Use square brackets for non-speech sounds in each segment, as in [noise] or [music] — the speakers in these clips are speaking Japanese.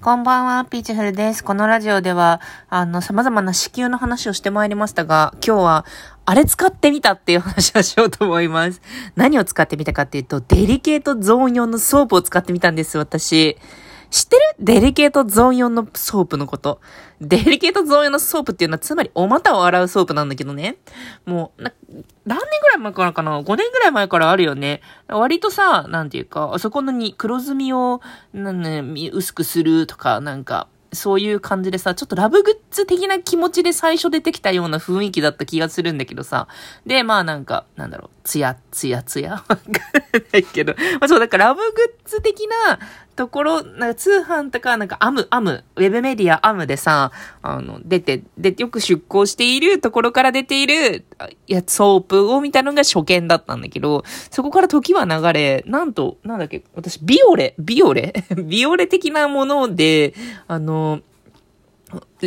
こんばんは、ピーチフルです。このラジオでは、あの、様々な子宮の話をしてまいりましたが、今日は、あれ使ってみたっていう話をしようと思います。何を使ってみたかっていうと、デリケートゾーン用のソープを使ってみたんです、私。知ってる？デリケートゾーン用のソープのこと。デリケートゾーン用のソープっていうのは、つまりお股を洗うソープなんだけどね。もう、な、何年ぐらい前からかな ?5 年ぐらい前からあるよね。割とさ、なんていうか、あそこのに黒ずみを、なんね、薄くするとか、なんか、そういう感じでさ、ちょっとラブグッズ的な気持ちで最初出てきたような雰囲気だった気がするんだけどさ。で、まあなんか、なんだろう、つや、つやつやわかんないけど。まあそう、だからラブグッズ的なところ、なんか通販とか、なんかアム、アム、ウェブメディアアムでさ、あの、出て、で、よく出向しているところから出ている、いや、ソープを見たのが初見だったんだけど、そこから時は流れ、なんと、なんだっけ、私、ビオレ、ビオレ？[laughs] ビオレ的なもので、あの、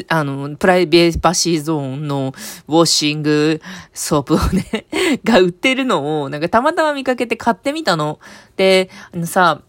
あの、プライベーバシーゾーンのウォッシングソープをね [laughs] が売ってるのを、なんかたまたま見かけて買ってみたの。で、あのさ、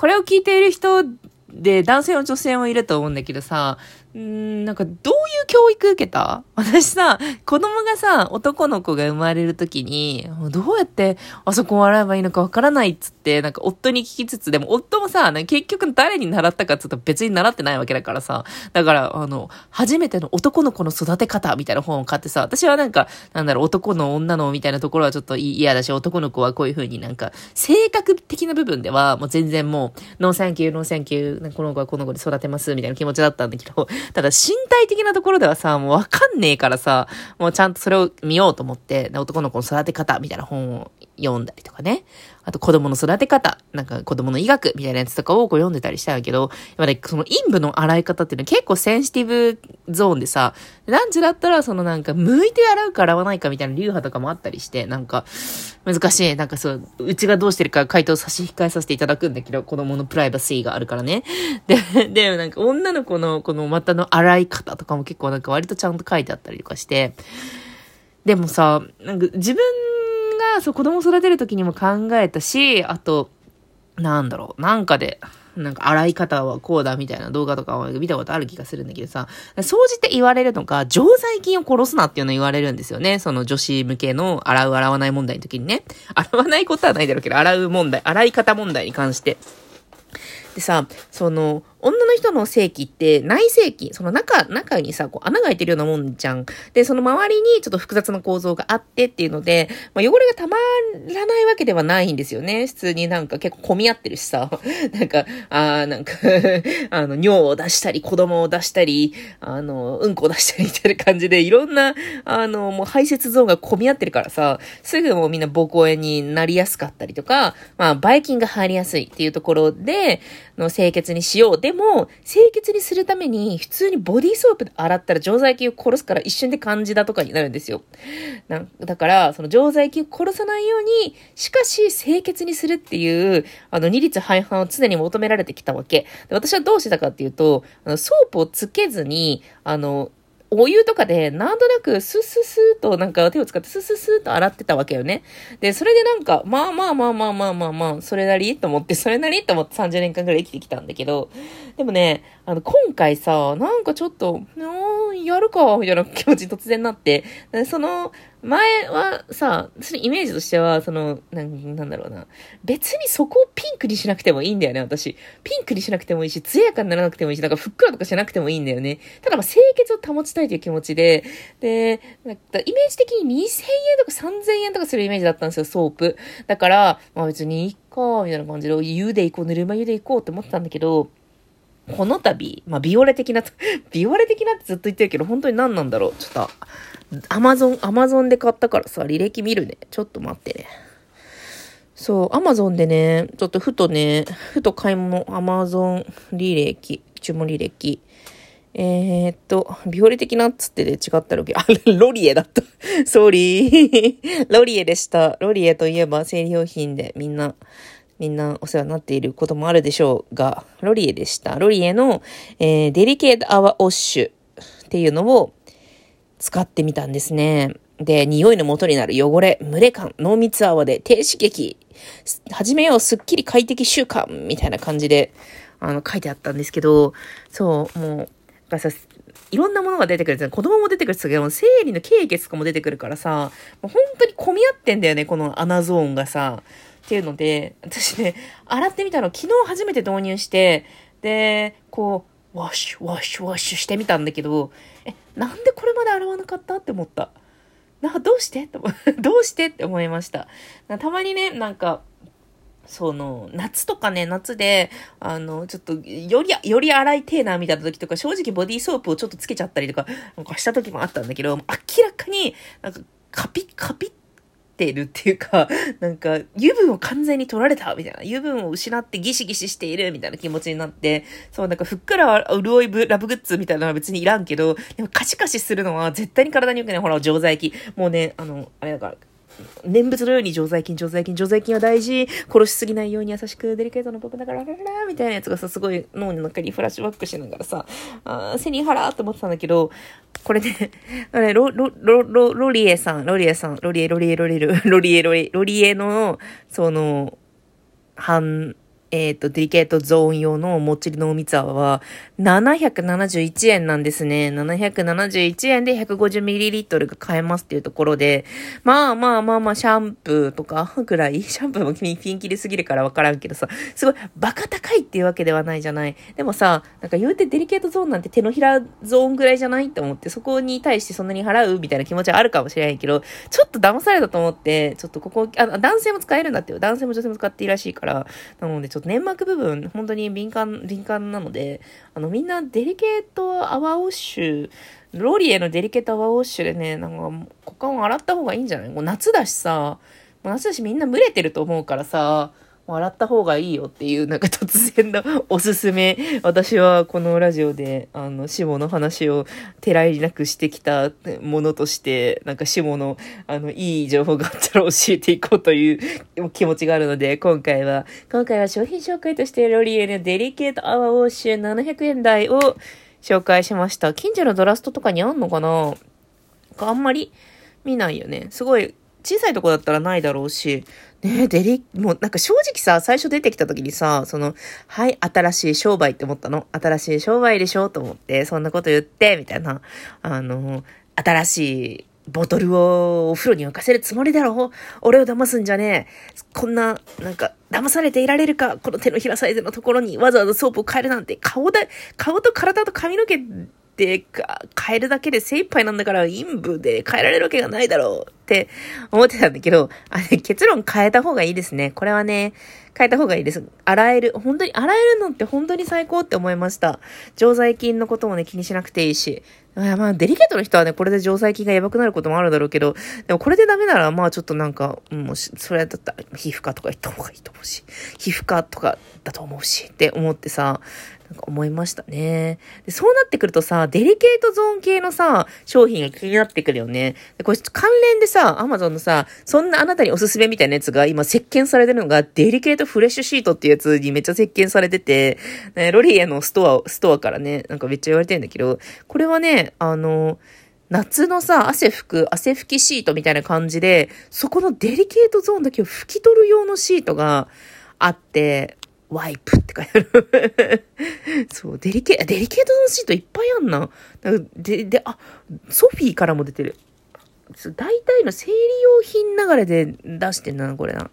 これを聞いている人で、男性も女性もいると思うんだけどさ、んなんか、どういう教育受けた？[laughs] 私さ、子供がさ、男の子が生まれるときに、どうやってあそこを洗えばいいのかわからないっつって、なんか夫に聞きつつ、でも夫もさ、結局誰に習ったかっつうと別に習ってないわけだからさ、だから、あの、初めての男の子の育て方みたいな本を買ってさ、私はなんか、なんだろう、男の女のみたいなところはちょっと嫌だし、男の子はこういう風になんか、性格的な部分では、もう全然もう、ノーサンキュー、ノーサンキュー、この子はこの子で育てます、みたいな気持ちだったんだけど、ただ身体的なところではさ、もうわかんねえからさ、もうちゃんとそれを見ようと思って、男の子の育て方みたいな本を読んだりとかね。あと子供の育て方、なんか子供の医学みたいなやつとかをこう読んでたりしたんだけど、やっぱね、その陰部の洗い方っていうのは結構センシティブゾーンでさ、男女だったらそのなんか剥いて洗うか洗わないかみたいな流派とかもあったりして、なんか難しい。なんかそう、うちがどうしてるか回答差し控えさせていただくんだけど、子供のプライバシーがあるからね。で、で、なんか女の子のこの股の洗い方とかも結構なんか割とちゃんと書いてあったりとかして、でもさ、なんか自分が、そう、子供育てる時にも考えたし、あと、なんだろう、なんかで、なんか洗い方はこうだみたいな動画とかを見たことある気がするんだけどさ、掃除って言われるのが、常在菌を殺すなっていうの言われるんですよね。その女子向けの洗う洗わない問題の時にね。洗わないことはないだろうけど、洗う問題、洗い方問題に関して。でさ、その、女の人の性器って内性器、その中、中にさ、こう穴が開いてるようなもんじゃん。で、その周りにちょっと複雑な構造があってっていうので、まあ、汚れがたまらないわけではないんですよね。普通になんか結構混み合ってるしさ、[laughs] なんか、あーなんか [laughs] あの、尿を出したり、子供を出したり、あの、うんこを出したりみたいな感じで、いろんな、あの、もう排泄ゾーンが混み合ってるからさ、すぐもうみんな膀胱炎になりやすかったりとか、まあ、ばい菌が入りやすいっていうところで、の清潔にしよう。ででも、清潔にするために、普通にボディーソープで洗ったら常在菌を殺すから一瞬でカンジダとかになるんですよ。なだから、その常在菌を殺さないように、しかし清潔にするっていう、あの、二律背反を常に求められてきたわけ。で私はどうしてたかっていうと、あの、ソープをつけずに、あの、お湯とかで、なんとなくスッスッスーとなんか手を使ってスッスッスーと洗ってたわけよね。で、それでなんか、まあまあまあまあまあまあまあ、それなりと思って、それなりと思って30年間くらい生きてきたんだけど、でもね、あの、今回さ、なんかちょっと、うんやるか、みたいな気持ち突然なって、その、前はさ、そのイメージとしては、その、なんなんだろうな。別にそこをピンクにしなくてもいいんだよね、私。ピンクにしなくてもいいし、艶やかにならなくてもいいし、なんかふっくらとかしなくてもいいんだよね。ただまあ清潔を保ちたいという気持ちで、で、なんかイメージ的に2000円とか3000円とかするイメージだったんですよ、ソープ。だから、まあ別にいいか、みたいな感じで、湯で行こう、ぬるま湯で行こうって思ってたんだけど、この度、まあ、ビオレ的な、[laughs] ビオレ的なってずっと言ってるけど、本当に何なんだろう。ちょっと、アマゾン、アマゾンで買ったからさ、履歴見るね。ちょっと待ってね。そう、アマゾンでね、ちょっとふとね、ふと買い物、アマゾン履歴、注文履歴。えー、っと、ビオレ的なっつってで違ったら、あ、[laughs] ロリエだった。[laughs] ソーリー。ロリエでした。ロリエといえば生理用品でみんな、みんなお世話になっていることもあるでしょうが、ロリエでした。ロリエの、えー、デリケート泡ウォッシュっていうのを使ってみたんですね。で、匂いの元になる汚れ、蒸れ感、濃密泡で低刺激、始めようすっきり快適習慣みたいな感じで、あの、書いてあったんですけど、そう、もう、さ、いろんなものが出てくるんですよ。子供も出てくるんですけど、生理の経血とかも出てくるからさ、もう本当に混み合ってんだよね、この穴ゾーンがさ。っていうので、私ね、洗ってみたの、昨日初めて導入して、で、こう、ワッシュ、ワッシュ、ワッシュしてみたんだけど、え、なんでこれまで洗わなかったって思った？などうして？[laughs] どうして？って思いました。たまにね、なんか、その、夏とかね、夏で、あの、ちょっと、より、より荒いテーナーみたいな時とか、正直ボディーソープをちょっとつけちゃったりとか、なんかした時もあったんだけど、明らかに、なんか、カピッ、カピってるっていうか、[laughs] なんか、油分を完全に取られたみたいな。油分を失ってギシギシしているみたいな気持ちになって、そう、なんかふっくら潤いラブグッズみたいなのは別にいらんけど、でもカシカシするのは絶対に体に良くない。ほら、錠剤液。もうね、あの、あれだから、念仏のように常在菌、常在菌、常在菌は大事。殺しすぎないように優しく、デリケートな僕だから、ラララみたいなやつがさ、すごい脳の中にフラッシュバックしながらさ、あ背に腹って思ってたんだけど、これね、[laughs] あれ、ロ、ロ、ロ、ロ、ロリエさん、ロリエさん、ロリエ、ロリエ、ロリエ、ロリエ、ロリエ、ロリエの、その、反、えっ、ー、と、デリケートゾーン用のもっちりのおみつ泡は、771円なんですね。771円で 150ml が買えますっていうところで、まあまあまあまあ、シャンプーとかぐらい、[laughs] シャンプーもピンキリすぎるからわからんけどさ、すごいバカ高いっていうわけではないじゃない。でもさ、なんか言うてデリケートゾーンなんて手のひらゾーンぐらいじゃないって思って、そこに対してそんなに払うみたいな気持ちはあるかもしれないけど、ちょっと騙されたと思って、ちょっとここ、あ、男性も使えるんだってよ。男性も女性も使っていいらしいから、なのでちょっと粘膜部分、本当に敏感、敏感なので、あの、みんなデリケート泡ウォッシュ、ローリエのデリケート泡ウォッシュでね、なんか、股間を洗った方がいいんじゃない？もう夏だしさ、夏だしみんな蒸れてると思うからさ、笑った方がいいよっていう、なんか突然のおすすめ。[laughs] 私はこのラジオで、あの、シモの話をてらいなくしてきたものとして、なんかシモの、あの、いい情報があったら教えていこうという気持ちがあるので、今回は、今回は商品紹介としてロリエのデリケートアワーウォッシュ700円台を紹介しました。近所のドラストとかにあんのかな？あんまり見ないよね。すごい小さいとこだったらないだろうし、ねえ、デリ、もうなんか正直さ、最初出てきた時にさ、その、はい、新しい商売って思ったの？新しい商売でしょ？と思って、そんなこと言って、みたいな。あの、新しいボトルをお風呂に浮かせるつもりだろう？俺を騙すんじゃねえ。こんな、なんか、騙されていられるか？この手のひらサイズのところにわざわざソープを変えるなんて、顔だ、顔と体と髪の毛で変えるだけで精一杯なんだから、陰部で変えられるわけがないだろうって思ってたんだけど、あれ、結論変えた方がいいですね。これはね、変えた方がいいです。洗える。本当に、洗えるのって本当に最高って思いました。常在菌のこともね、気にしなくていいし。まあ、デリケートの人はね、これで常在菌がやばくなることもあるだろうけど、でもこれでダメなら、まあちょっとなんか、もう、それだったら、皮膚科とか行った方がいいと思うし、皮膚科とかだと思うし、って思ってさ、なんか思いましたね。で、そうなってくるとさ、デリケートゾーン系のさ、商品が気になってくるよね。で、これ関連でさ、アマゾンのさ、そんなあなたにおすすめみたいなやつが今席巻されてるのが、デリケートフレッシュシートっていうやつにめっちゃ席巻されてて、ね、ロリエのストア、ストアからね、なんかめっちゃ言われてるんだけど、これはね、あの、夏のさ、汗拭く、汗拭きシートみたいな感じで、そこのデリケートゾーンだけを拭き取る用のシートがあって、ワイプって書いてある [laughs] そう、デリケ、デリケートのシートいっぱいあんな。で、で、あ、ソフィーからも出てる。大体の生理用品流れで出してんな、これな。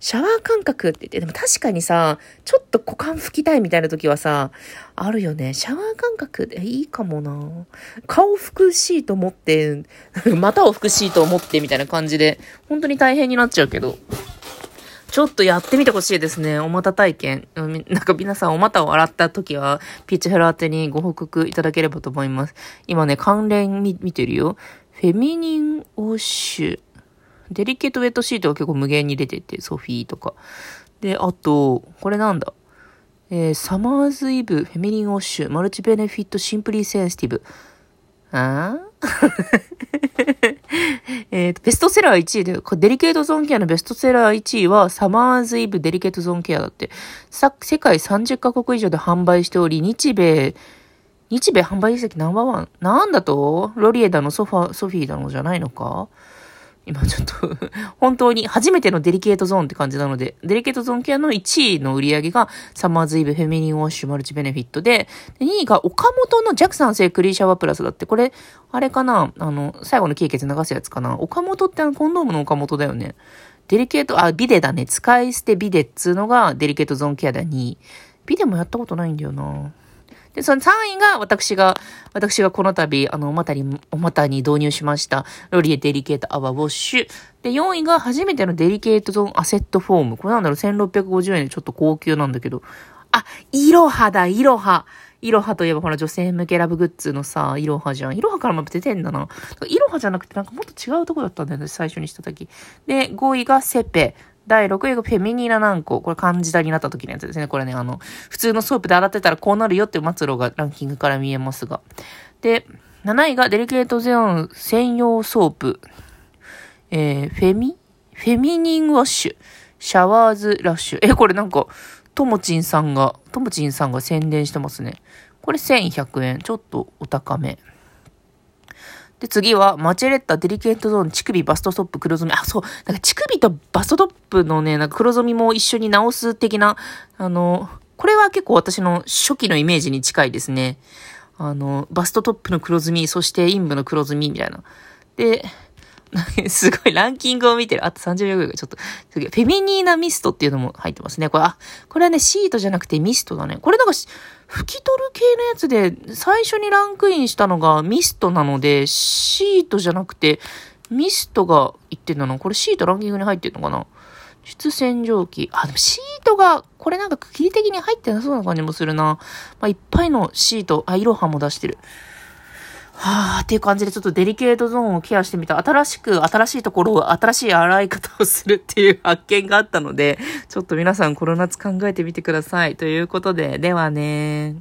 シャワー感覚って言って、でも確かにさ、ちょっと股間拭きたいみたいな時はさ、あるよね。シャワー感覚でいいかもな。顔拭くシート持って、[laughs] 股を拭くシートを持ってみたいな感じで、本当に大変になっちゃうけど。ちょっとやってみてほしいですね。お股体験。なんか皆さんお股を洗った時は、ピッチヘル宛てにご報告いただければと思います。今ね、関連見てるよ。フェミニンウォッシュ。デリケートウェットシートが結構無限に出てて、ソフィーとか。で、あと、これなんだ？えー、サマーズイブ、フェミニンウォッシュ、マルチベネフィットシンプリーセンシティブ。あ [laughs] えと、ベストセラー1位で、デリケートゾーンケアのベストセラー1位は、サマーズイブデリケートゾーンケアだって。世界30カ国以上で販売しており、日米、日米販売実績ナンバーワン。なんだと？ロリエだのソファ、ソフィーだのじゃないのか？今ちょっと [laughs] 本当に初めてのデリケートゾーンって感じなので、デリケートゾーンケアの1位の売り上げがサマーズイブフェミニンウォッシュマルチベネフィットで、で2位が岡本のジャクサン製クリーシャワープラスだって、これ、あれかな？あの、最後の経血流すやつかな？岡本ってあのコンドームの岡本だよね。デリケート、あ、ビデだね。使い捨てビデっつうのがデリケートゾーンケアで2位。ビデもやったことないんだよなで、その3位が私が、私がこの度、あの、おまたに、おまたに導入しました、ロリエデリケートアワーウォッシュ。で、4位が初めてのデリケートゾーンアセットフォーム。これなんだろう、1650円でちょっと高級なんだけど。あ、イロハだ、イロハ。イロハといえばほら女性向けラブグッズのさ、イロハじゃん。イロハからも出てんだな。イロハじゃなくてなんかもっと違うとこだったんだよね、最初にした時。で、5位がセペ。第6位がフェミニーナ軟膏。これカンジダになった時のやつですね。これね、あの、普通のソープで洗ってたらこうなるよっていう末路がランキングから見えますが。で、7位がデリケートゾーン専用ソープ。えー、フェミフェミニンウォッシュ。シャワーズラッシュ。え、これなんか、ともちんさんが、ともちんさんが宣伝してますね。これ1100円。ちょっとお高め。で、次は、マチェレッタデリケートゾーン、乳首バストストップ黒ずみ。あ、そう。なんか乳首とバストトップのね、なんか黒染みも一緒に直す的な、あの、これは結構私の初期のイメージに近いですね。あの、バストトップの黒ずみ、そして陰部の黒ずみみたいな。で、[laughs] すごいランキングを見てる。あと30秒ぐらいちょっと、フェミニーナミストっていうのも入ってますね。これ、あ、これはね、シートじゃなくてミストだね。これなんか、拭き取る系のやつで、最初にランクインしたのがミストなので、シートじゃなくて、ミストが言ってんだな。これシートランキングに入ってんのかな？出洗浄機。あ、でもシートが、これなんか区切り的に入ってなそうな感じもするな。まあ、いっぱいのシート、あ、いろはも出してる。はあっていう感じでちょっとデリケートゾーンをケアしてみた。新しく、新しいところを、新しい洗い方をするっていう発見があったので、ちょっと皆さんこの夏考えてみてください。ということで、ではね